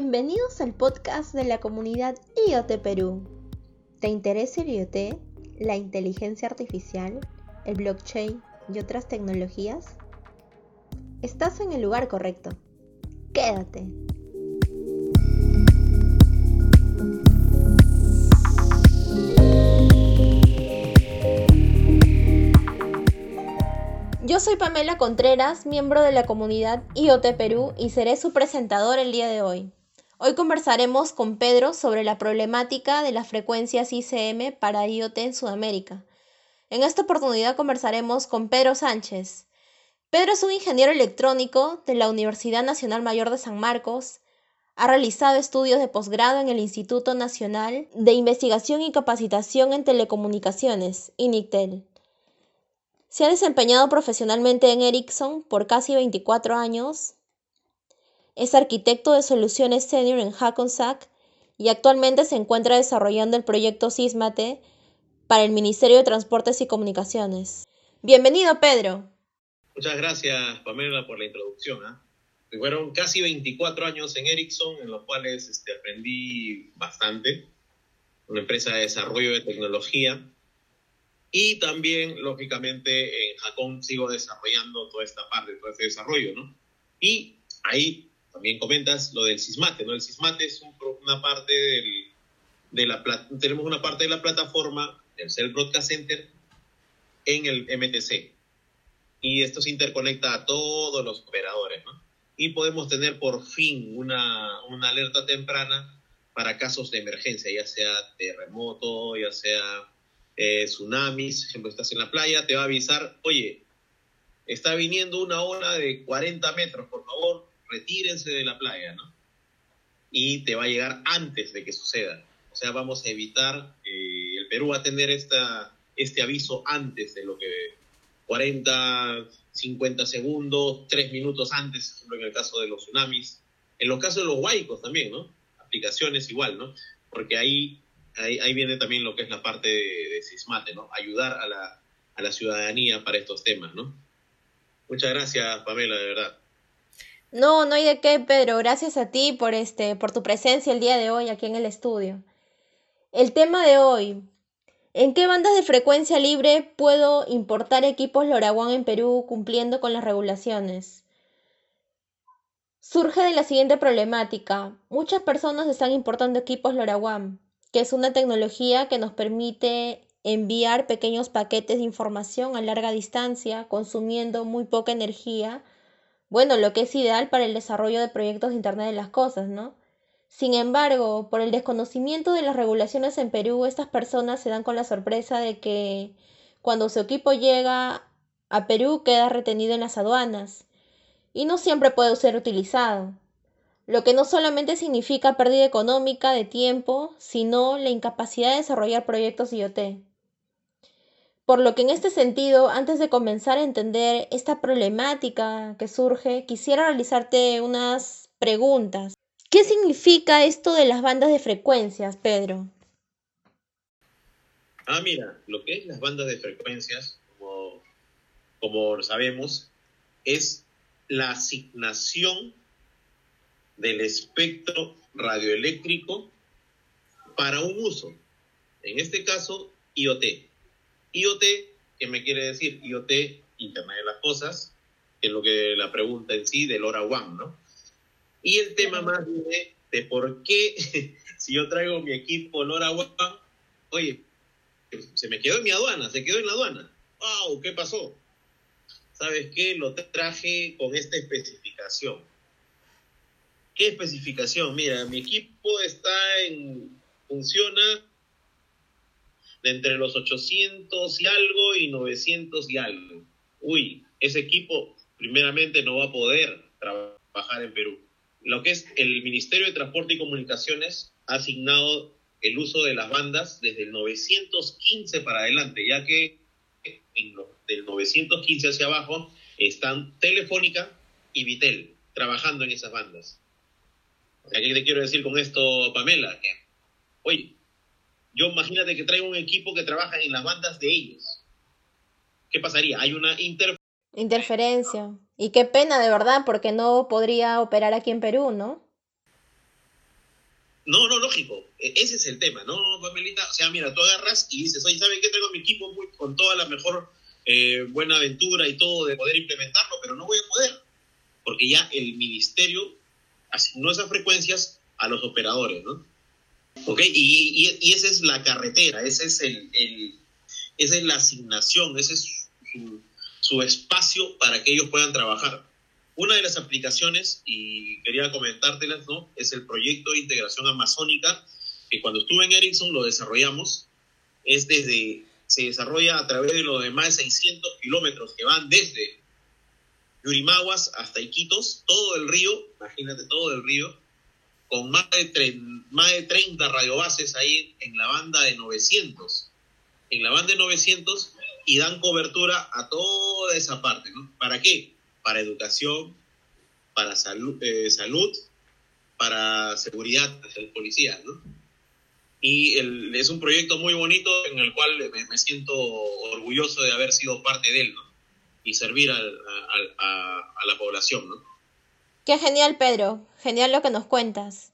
Bienvenidos al podcast de la comunidad IoT Perú. ¿Te interesa el IoT, la inteligencia artificial, el blockchain y otras tecnologías? Estás en el lugar correcto. Quédate. Yo soy Pamela Contreras, miembro de la comunidad IoT Perú y seré su presentador el día de hoy. Hoy conversaremos con Pedro sobre la problemática de las frecuencias ICM para IoT en Sudamérica. En esta oportunidad conversaremos con Pedro Sánchez. Pedro es un ingeniero electrónico de la Universidad Nacional Mayor de San Marcos. Ha realizado estudios de posgrado en el Instituto Nacional de Investigación y Capacitación en Telecomunicaciones, INICTEL. Se ha desempeñado profesionalmente en Ericsson por casi 24 años. Es arquitecto de soluciones senior en Hackensack y actualmente se encuentra desarrollando el proyecto SISMATE para el Ministerio de Transportes y Comunicaciones. Bienvenido, Pedro. Muchas gracias, Pamela, por la introducción. ¿eh? Fueron casi 24 años en Ericsson, en los cuales este, aprendí bastante. Una empresa de desarrollo de tecnología y también, lógicamente, en Jacón sigo desarrollando toda esta parte, todo este desarrollo, ¿no? Y ahí también comentas lo del Sismate, ¿no? El Sismate es una parte del, de la... Tenemos una parte de la plataforma, el Cell Broadcast Center, en el MTC. Y esto se interconecta a todos los operadores, ¿no? Y podemos tener por fin una, una alerta temprana para casos de emergencia, ya sea terremoto, ya sea eh, tsunamis, por ejemplo, estás en la playa, te va a avisar, oye, está viniendo una ola de 40 metros, por favor, retírense de la playa, ¿no? Y te va a llegar antes de que suceda. O sea, vamos a evitar, eh, el Perú va a tener esta, este aviso antes de lo que 40, 50 segundos, 3 minutos antes, por ejemplo, en el caso de los tsunamis. En los casos de los huaicos también, ¿no? Aplicaciones igual, ¿no? Porque ahí ahí, viene también lo que es la parte de, CISMATE, ¿no? Ayudar a la, a la ciudadanía para estos temas, ¿no? Muchas gracias, Pamela, de verdad. No, no hay de qué, Pedro. Gracias a ti por este, por tu presencia el día de hoy aquí en el estudio. El tema de hoy. ¿En qué bandas de frecuencia libre puedo importar equipos LoRaWAN en Perú cumpliendo con las regulaciones? Surge de la siguiente problemática. Muchas personas están importando equipos LoRaWAN, que es una tecnología que nos permite enviar pequeños paquetes de información a larga distancia, consumiendo muy poca energía. Bueno, lo que es ideal para el desarrollo de proyectos de Internet de las Cosas, ¿no? Sin embargo, por el desconocimiento de las regulaciones en Perú, estas personas se dan con la sorpresa de que cuando su equipo llega a Perú queda retenido en las aduanas y no siempre puede ser utilizado lo que no solamente significa pérdida económica de tiempo, sino la incapacidad de desarrollar proyectos IoT. Por lo que en este sentido, antes de comenzar a entender esta problemática que surge, quisiera realizarte unas preguntas. ¿Qué significa esto de las bandas de frecuencias, Pedro? Ah, mira, lo que es las bandas de frecuencias, como, como sabemos, es la asignación del espectro radioeléctrico para un uso. En este caso, IoT. IoT, ¿qué me quiere decir? IoT, Internet de las Cosas, que es lo que la pregunta en sí del LoRaWAN, ¿no? Y el tema más de, de por qué, si yo traigo mi equipo LoRaWAN, oye, se me quedó en mi aduana, se quedó en la aduana. ¡Wow! ¿Qué pasó? ¿Sabes qué? Lo traje con esta especificación. ¿Qué especificación? Mira, mi equipo está en, funciona de entre los 800 y algo y 900 y algo. Uy, ese equipo primeramente no va a poder trabajar en Perú. Lo que es el Ministerio de Transporte y Comunicaciones ha asignado el uso de las bandas desde el 915 para adelante, ya que en del 915 hacia abajo están Telefónica y Vitel trabajando en esas bandas. ¿Qué te quiero decir con esto, Pamela? oye, yo imagínate que traigo un equipo que trabaja en las bandas de ellos. ¿Qué pasaría? Hay una interferencia. Y qué pena, de verdad, porque no podría operar aquí en Perú, ¿no? No, no, lógico. E, ese es el tema, ¿no, Pamelita? O sea, mira, tú agarras y dices, oye, ¿sabes qué? Tengo mi equipo muy, con toda la mejor eh, buena aventura y todo de poder implementarlo, pero no voy a poder. Porque ya el ministerio asignó esas frecuencias a los operadores, ¿no? ¿Ok? Y, y, esa es la carretera, ese es el, el, esa es la asignación, ese es su, su espacio para que ellos puedan trabajar. Una de las aplicaciones, y quería comentártelas, ¿no? Es el proyecto de integración amazónica, que cuando estuve en Ericsson lo desarrollamos. Es desde, se desarrolla a través de los de más de 600 kilómetros que van desde Yurimaguas hasta Iquitos, todo el río, imagínate todo el río, con más de, más de 30 radiobases ahí en la banda de 900. En la banda de 900 y dan cobertura a toda esa parte, ¿no? ¿Para qué? para educación, para salud, eh, salud para seguridad de los policías, ¿no? Y es un proyecto muy bonito en el cual me, siento orgulloso de haber sido parte de él, ¿no? Y servir a, a la población, ¿no? Qué genial, Pedro. Genial lo que nos cuentas.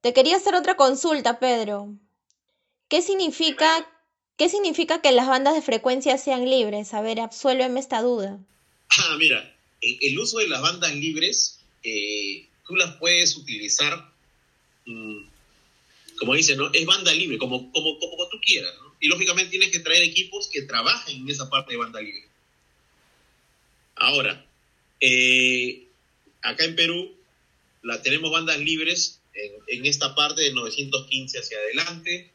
Te quería hacer otra consulta, Pedro. ¿Qué significa ¿Qué significa que las bandas de frecuencia sean libres? A ver, absuélveme esta duda. Ah, mira, el uso de las bandas libres, eh, tú las puedes utilizar, mm, como dicen, ¿no? Es banda libre, como, como, como tú quieras, ¿no? Y lógicamente tienes que traer equipos que trabajen en esa parte de banda libre. Ahora, eh, acá en Perú la, tenemos bandas libres en, en esta parte de 915 hacia adelante,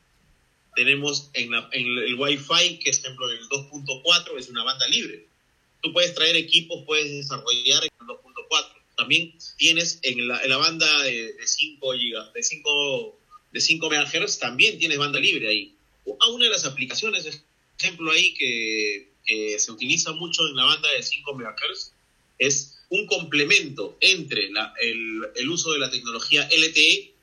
tenemos en, el Wi-Fi, que es ejemplo el 2.4, es una banda libre. Tú puedes traer equipos, puedes desarrollar en el 2.4. También tienes en la, banda de, 5 GB, de 5 de 5 MHz, también tienes banda libre ahí. Una de las aplicaciones, ejemplo ahí que, se utiliza mucho en la banda de 5 MHz, es un complemento entre el, uso de la tecnología LTE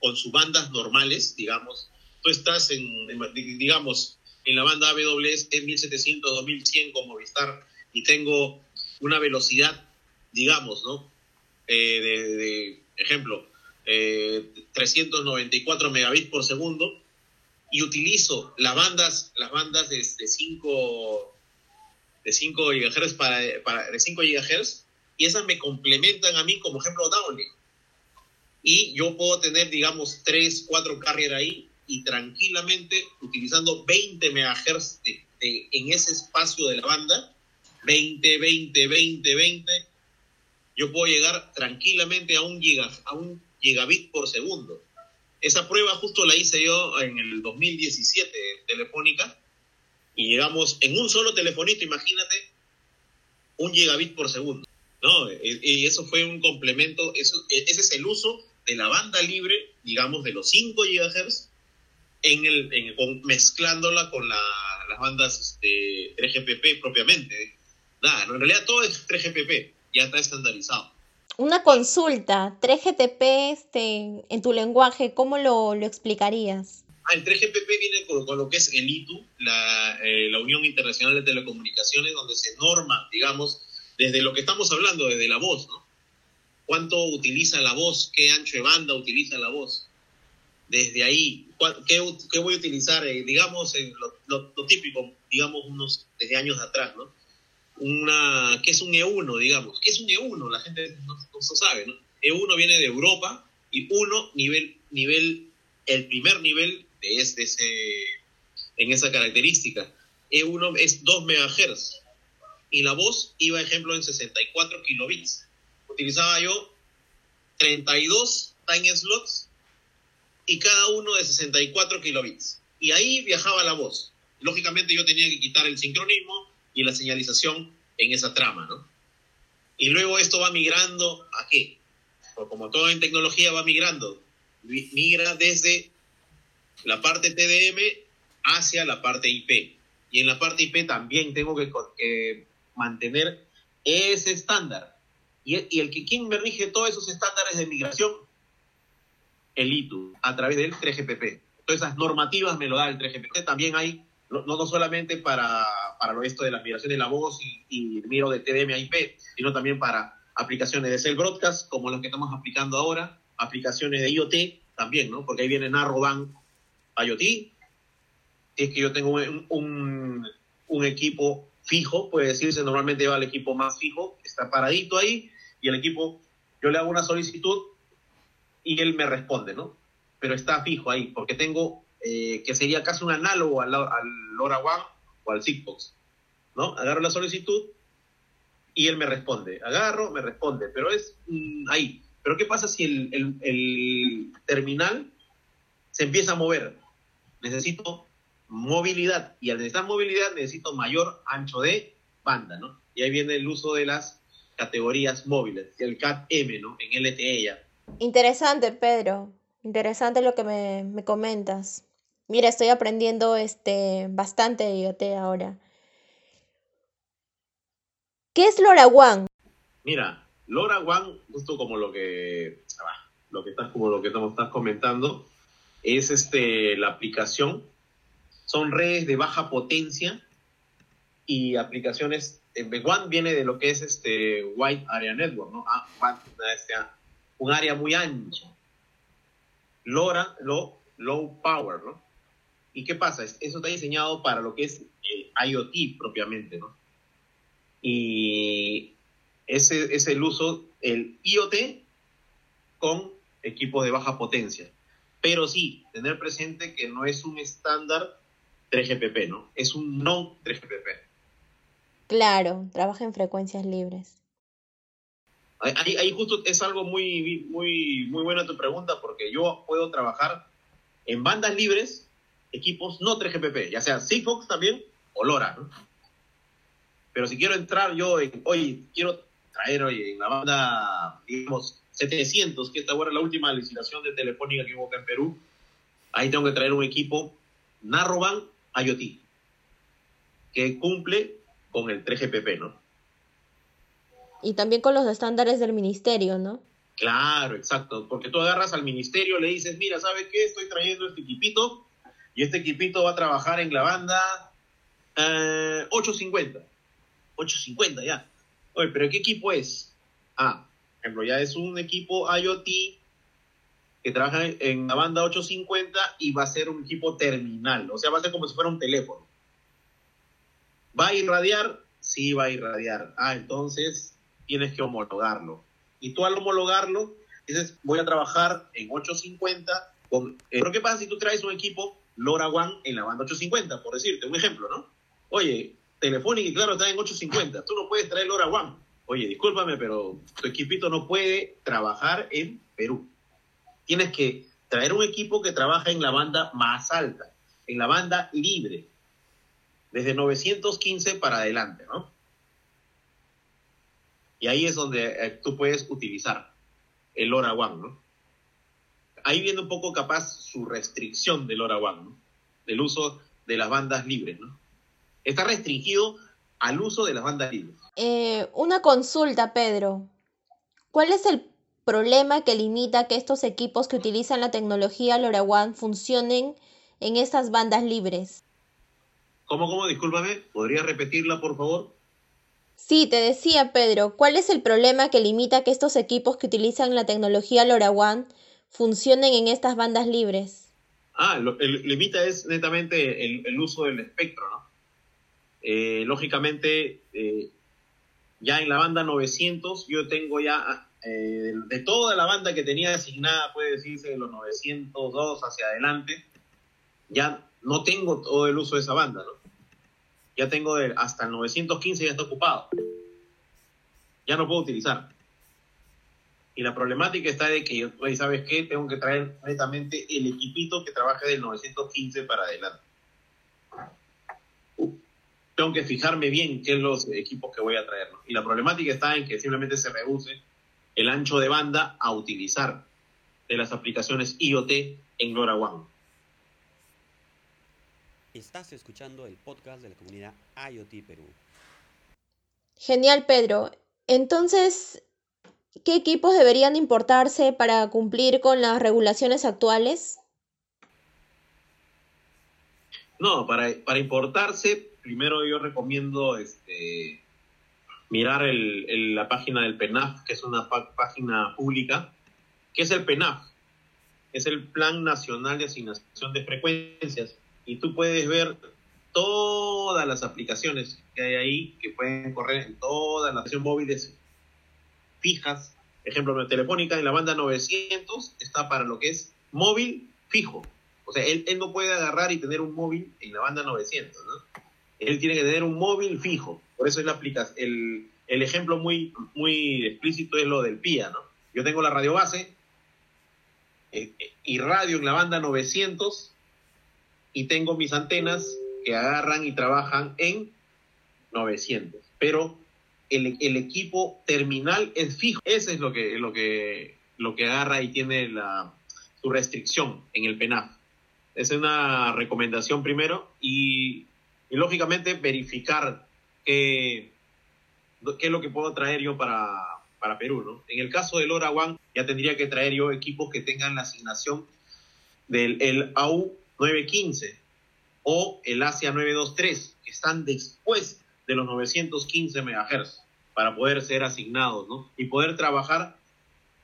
con sus bandas normales, digamos, tú estás en, digamos, en la banda AWS 1700, 2100 con Movistar y tengo una velocidad, digamos, ¿no? Eh, de, ejemplo, 394 eh, megabits por segundo y utilizo las bandas, las bandas de, 5 de 5 GHz para, de 5 GHz y esas me complementan a mí como ejemplo downlink. Y yo puedo tener, digamos, 3, 4 carrier ahí y tranquilamente utilizando 20 MHz en ese espacio de la banda, 20, 20, 20, 20, yo puedo llegar tranquilamente a un, giga, a un gigabit por segundo. Esa prueba justo la hice yo en el 2017 telefónica y llegamos en un solo telefonito, imagínate, un gigabit por segundo. ¿no? Y eso fue un complemento, eso, ese es el uso de la banda libre, digamos, de los 5 GHz en el, mezclándola con las bandas este, 3GPP propiamente. Nada, en realidad todo es 3GPP, ya está estandarizado. Una consulta, 3GPP este, en tu lenguaje, ¿cómo lo, lo explicarías? Ah, el 3GPP viene con, lo que es el ITU, la, eh, la Unión Internacional de Telecomunicaciones, donde se norma, digamos, desde lo que estamos hablando, desde la voz, ¿no? ¿Cuánto utiliza la voz? ¿Qué ancho de banda utiliza la voz? desde ahí, ¿qué, qué voy a utilizar? Eh, digamos, lo, lo, típico, digamos, unos desde años atrás, ¿no? Una, ¿Qué es un E1, digamos? ¿Qué es un E1? La gente no, no sabe, ¿no? E1 viene de Europa y 1, nivel, nivel, el primer nivel de ese, en esa característica. E1 es 2 MHz y la voz iba, ejemplo, en 64 kilobits. Utilizaba yo 32 time slots y cada uno de 64 kilobits. Y ahí viajaba la voz. Lógicamente yo tenía que quitar el sincronismo y la señalización en esa trama, ¿no? Y luego esto va migrando a qué? Pues como todo en tecnología va migrando. Migra desde la parte TDM hacia la parte IP. Y en la parte IP también tengo que mantener ese estándar. Y, y el que quien me rige todos esos estándares de migración el ITU a través del 3GPP. Todas esas normativas me lo da el 3GPP. También hay, no, no solamente para, para lo esto de la migración de la voz y, y miro de TDM a IP, sino también para aplicaciones de Cell Broadcast, como las que estamos aplicando ahora, aplicaciones de IoT también, ¿no? Porque ahí viene Narrowband IoT. Si es que yo tengo un, un, equipo fijo, puede decirse, normalmente va el equipo más fijo, está paradito ahí, y el equipo, yo le hago una solicitud y él me responde, ¿no? Pero está fijo ahí, porque tengo, eh, que sería casi un análogo al, al LoRaWAN o al Sigfox, ¿no? Agarro la solicitud y él me responde. Agarro, me responde, pero es mm, ahí. Pero ¿qué pasa si el, el, el terminal se empieza a mover? Necesito movilidad y al necesitar movilidad necesito mayor ancho de banda, ¿no? Y ahí viene el uso de las categorías móviles, el CAT-M, ¿no? En LTE ya. Interesante, Pedro. Interesante lo que me, me comentas. Mira, estoy aprendiendo este, bastante de IoT ahora. ¿Qué es LoRaWAN? Mira, LoRaWAN, justo como lo que, ah, lo que estás, como lo que estás comentando, es este, la aplicación son redes de baja potencia y aplicaciones. WAN viene de lo que es este Wide Area Network, ¿no? Ah, este, un área muy ancha. LoRa, low, low power, ¿no? ¿Y qué pasa? Eso está diseñado para lo que es el IoT propiamente, ¿no? Y ese es el uso, el IoT con equipos de baja potencia. Pero sí, tener presente que no es un estándar 3GPP, ¿no? Es un no 3GPP. Claro, trabaja en frecuencias libres. Ahí, ahí, justo es algo muy, muy, muy buena tu pregunta, porque yo puedo trabajar en bandas libres, equipos no 3GPP, ya sea Sigfox también o LoRa, ¿no? Pero si quiero entrar yo en, oye, quiero traer, oye, en la banda, digamos, 700, que esta es la última licitación de Telefónica que hubo acá en Perú, ahí tengo que traer un equipo Narrowband IoT, que cumple con el 3GPP, ¿no? Y también con los estándares del ministerio, ¿no? Claro, exacto, porque tú agarras al ministerio, le dices, mira, ¿sabes qué? Estoy trayendo este equipito y este equipito va a trabajar en la banda 850. Eh, 850 ya. Oye, pero ¿qué equipo es? Ah, ejemplo, ya es un equipo IoT que trabaja en la banda 850 y va a ser un equipo terminal, o sea, va a ser como si fuera un teléfono. ¿Va a irradiar? Sí, va a irradiar. Ah, entonces tienes que homologarlo. Y tú al homologarlo, dices, voy a trabajar en 850 con... Eh, pero ¿qué pasa si tú traes un equipo LoRaWAN en la banda 850, por decirte, un ejemplo, ¿no? Oye, Telefónica claro está en 850, tú no puedes traer LoRaWAN. Oye, discúlpame, pero tu equipito no puede trabajar en Perú tienes que traer un equipo que trabaja en la banda más alta, en la banda libre, desde 915 para adelante, ¿no? Y ahí es donde eh, tú puedes utilizar el LoRaWAN, ¿no? Ahí viene un poco capaz su restricción del LoRaWAN, ¿no? Del uso de las bandas libres, ¿no? Está restringido al uso de las bandas libres. Eh, una consulta, Pedro. ¿Cuál es el problema que limita que estos equipos que utilizan la tecnología LoRaWAN funcionen en estas bandas libres. ¿Cómo, cómo? Discúlpame, ¿podría repetirla, por favor? Sí, te decía, Pedro, ¿cuál es el problema que limita que estos equipos que utilizan la tecnología LoRaWAN funcionen en estas bandas libres? Ah, lo, el limita es netamente el, uso del espectro, ¿no? Eh, lógicamente, eh, ya en la banda 900 yo tengo ya eh, de toda la banda que tenía asignada, puede decirse, de los 902 hacia adelante, ya no tengo todo el uso de esa banda, ¿no? Ya tengo hasta el 915 ya está ocupado. Ya no puedo utilizar. Y la problemática está de que, ¿sabes qué? Tengo que traer netamente el equipito que trabaje del 915 para adelante. Tengo que fijarme bien qué es los equipos que voy a traer. ¿no? Y la problemática está en que simplemente se reduce el ancho de banda a utilizar de las aplicaciones IoT en LoRaWAN. Estás escuchando el podcast de la comunidad IoT Perú. Genial, Pedro. Entonces, ¿qué equipos deberían importarse para cumplir con las regulaciones actuales? No, para, para importarse, primero yo recomiendo este, mirar el, la página del PENAF, que es una página pública que es el PENAF. Es el Plan Nacional de Asignación de Frecuencias. Y tú puedes ver todas las aplicaciones que hay ahí que pueden correr en todas las móviles fijas. Ejemplo, Telefónica en la banda 900 está para lo que es móvil fijo. O sea, él, él no puede agarrar y tener un móvil en la banda 900, ¿no? Él tiene que tener un móvil fijo. Por eso es la aplicación. El, el ejemplo muy, muy explícito es lo del PIA, ¿no? Yo tengo la radio base eh, y radio en la banda 900 y tengo mis antenas que agarran y trabajan en 900. Pero el, el, equipo terminal es fijo. Ese es lo que, lo que, lo que agarra y tiene la, su restricción en el PENAF. Es una recomendación primero y, y lógicamente verificar qué, qué es lo que puedo traer yo para, para Perú. ¿no? En el caso del One ya tendría que traer yo equipos que tengan la asignación del el AU 915 o el Asia 923, que están después de los 915 MHz para poder ser asignados ¿no? y poder trabajar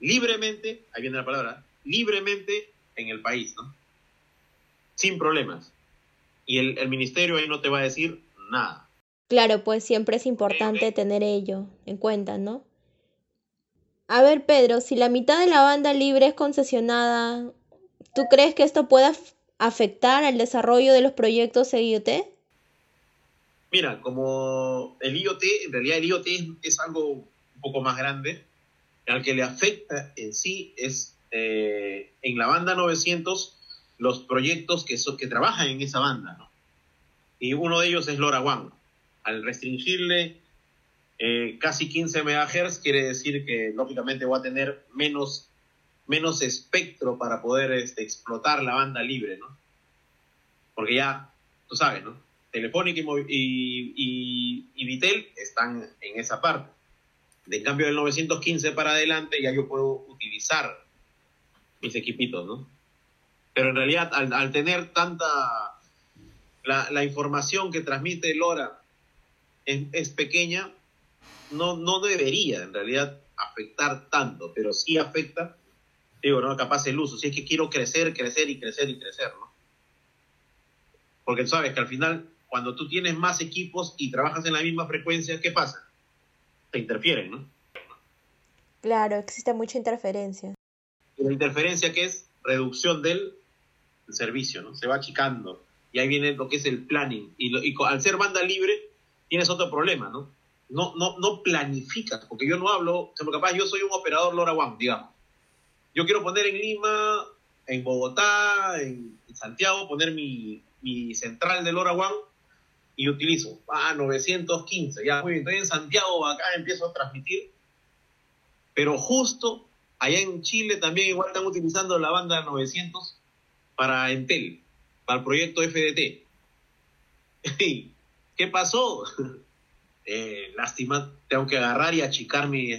libremente, ahí viene la palabra, libremente en el país, ¿no? sin problemas. Y el, el ministerio ahí no te va a decir nada. Claro, pues siempre es importante tener ello en cuenta, ¿no? A ver, Pedro, si la mitad de la banda libre es concesionada, ¿tú crees que esto pueda afectar al desarrollo de los proyectos de IoT? Mira, como el IoT, en realidad el IoT es, es algo un poco más grande, al que le afecta en sí es eh, en la banda 900 los proyectos que, so, que trabajan en esa banda, ¿no? Y uno de ellos es LoRaWAN. Al restringirle eh, casi 15 MHz, quiere decir que lógicamente va a tener menos, menos espectro para poder este, explotar la banda libre, ¿no? Porque ya, tú sabes, ¿no? Telefónica y, y, y Vitel están en esa parte. De cambio del 915 para adelante ya yo puedo utilizar mis equipitos, ¿no? Pero en realidad al, al tener tanta... La, la, información que transmite LoRa es, es pequeña, no, no debería en realidad afectar tanto, pero sí afecta, digo, ¿no? Capaz el uso. Si es que quiero crecer, crecer y crecer y crecer, ¿no? Porque tú sabes que al final, cuando tú tienes más equipos y trabajas en la misma frecuencia, ¿qué pasa? Te interfieren, ¿no? Claro, existe mucha interferencia. ¿Y la interferencia qué es? Reducción del servicio, ¿no? Se va achicando. Y ahí viene lo que es el planning. Y, lo, y al ser banda libre, tienes otro problema, ¿no? No, no, no planificas, porque yo no hablo, o capaz yo soy un operador LoRaWAN, digamos. Yo quiero poner en Lima, en Bogotá, en, Santiago, poner mi, mi central de LoRaWAN y utilizo, ah, 915, ya, muy bien, estoy en Santiago, acá empiezo a transmitir, pero justo allá en Chile también igual están utilizando la banda 900 para Entel, para el proyecto FDT. ¿Qué pasó? Eh, lástima, tengo que agarrar y achicar mi,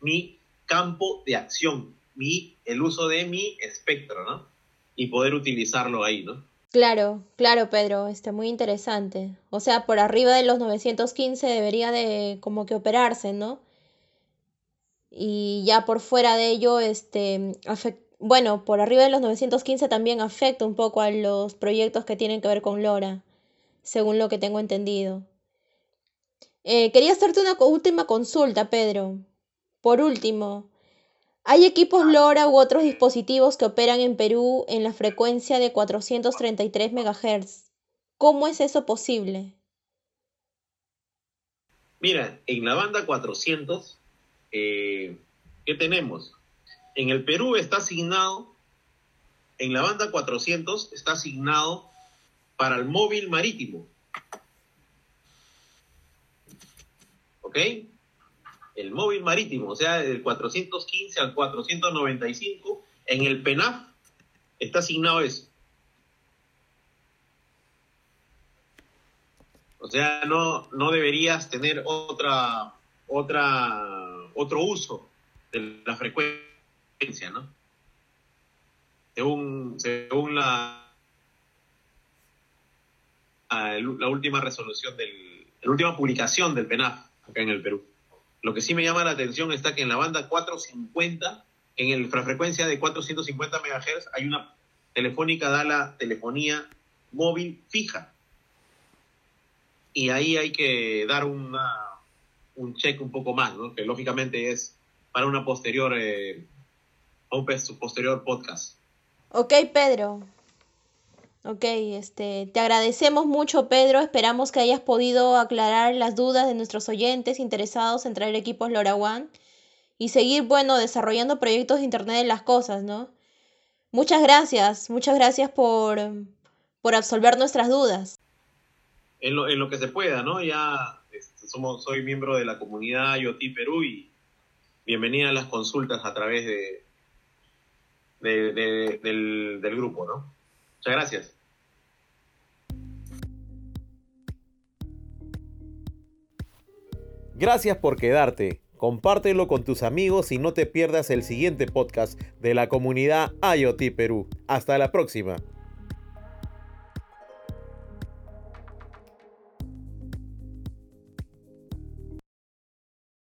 mi, campo de acción, mi, el uso de mi espectro, ¿no? Y poder utilizarlo ahí, ¿no? Claro, claro, Pedro, está muy interesante. O sea, por arriba de los 915 debería de como que operarse, ¿no? Y ya por fuera de ello, este, afect... bueno, por arriba de los 915 también afecta un poco a los proyectos que tienen que ver con LoRa, según lo que tengo entendido. Eh, quería hacerte una última consulta, Pedro. Por último, ¿hay equipos LoRa u otros dispositivos que operan en Perú en la frecuencia de 433 MHz? ¿Cómo es eso posible? Mira, en la banda 400, eh, ¿qué tenemos? En el Perú está asignado, en la banda 400 está asignado para el móvil marítimo. ¿ok? El móvil marítimo, o sea, del 415 al 495, en el PENAF está asignado eso. O sea, no, no deberías tener otra, otra, otro uso de la frecuencia, Según, según la, la última resolución del, la última publicación del PENAF acá en el Perú. Lo que sí me llama la atención está que en la banda 450 en el frecuencia de 450 MHz hay una telefónica da la telefonía móvil fija. Y ahí hay que dar una, un check un poco más, ¿no? que lógicamente es para una posterior, eh, un posterior podcast. Ok, Pedro. Ok, este, te agradecemos mucho, Pedro. Esperamos que hayas podido aclarar las dudas de nuestros oyentes interesados en traer equipos LoRaWAN y seguir, bueno, desarrollando proyectos de Internet de las Cosas, ¿no? Muchas gracias, muchas gracias por, por absolver nuestras dudas. En lo, en lo que se pueda, ¿no? Ya este, somos, soy miembro de la comunidad IoT Perú y bienvenida a las consultas a través de, del, del grupo, ¿no? Muchas gracias. Gracias por quedarte. Compártelo con tus amigos y no te pierdas el siguiente podcast de la comunidad IoT Perú. Hasta la próxima.